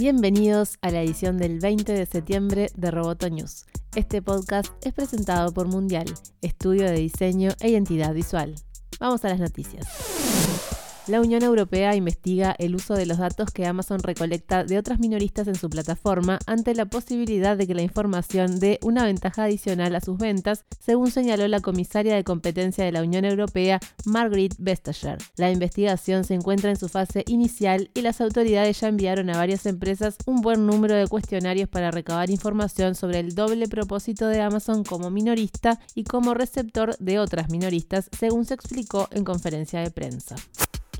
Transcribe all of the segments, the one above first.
Bienvenidos a la edición del 20 de septiembre de Roboto News. Este podcast es presentado por Mundial, estudio de diseño e identidad visual. Vamos a las noticias. La Unión Europea investiga el uso de los datos que Amazon recolecta de otras minoristas en su plataforma ante la posibilidad de que la información dé una ventaja adicional a sus ventas, según señaló la comisaria de competencia de la Unión Europea, Margrethe Vestager. La investigación se encuentra en su fase inicial y las autoridades ya enviaron a varias empresas un buen número de cuestionarios para recabar información sobre el doble propósito de Amazon como minorista y como receptor de otras minoristas, según se explicó en conferencia de prensa.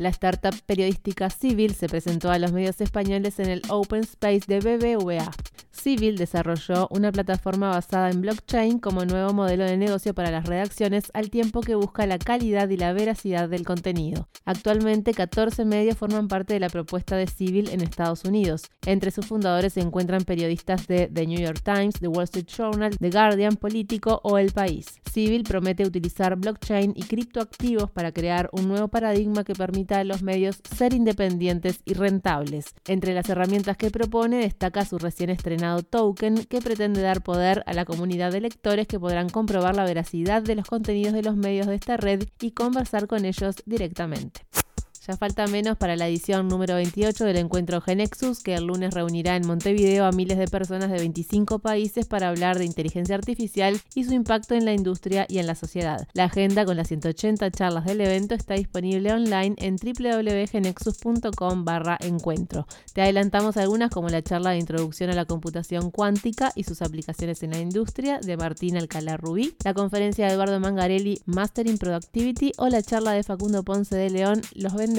La startup periodística Civil se presentó a los medios españoles en el Open Space de BBVA. Civil desarrolló una plataforma basada en blockchain como nuevo modelo de negocio para las redacciones al tiempo que busca la calidad y la veracidad del contenido. Actualmente 14 medios forman parte de la propuesta de Civil en Estados Unidos. Entre sus fundadores se encuentran periodistas de The New York Times, The Wall Street Journal, The Guardian, Político o El País. Civil promete utilizar blockchain y criptoactivos para crear un nuevo paradigma que permita a los medios ser independientes y rentables. Entre las herramientas que propone destaca su recién estrenado token que pretende dar poder a la comunidad de lectores que podrán comprobar la veracidad de los contenidos de los medios de esta red y conversar con ellos directamente. Falta menos para la edición número 28 del encuentro Genexus, que el lunes reunirá en Montevideo a miles de personas de 25 países para hablar de inteligencia artificial y su impacto en la industria y en la sociedad. La agenda con las 180 charlas del evento está disponible online en www.genexus.com barra encuentro. Te adelantamos algunas como la charla de introducción a la computación cuántica y sus aplicaciones en la industria de Martín Alcalá Rubí, la conferencia de Eduardo Mangarelli Mastering Productivity o la charla de Facundo Ponce de León Los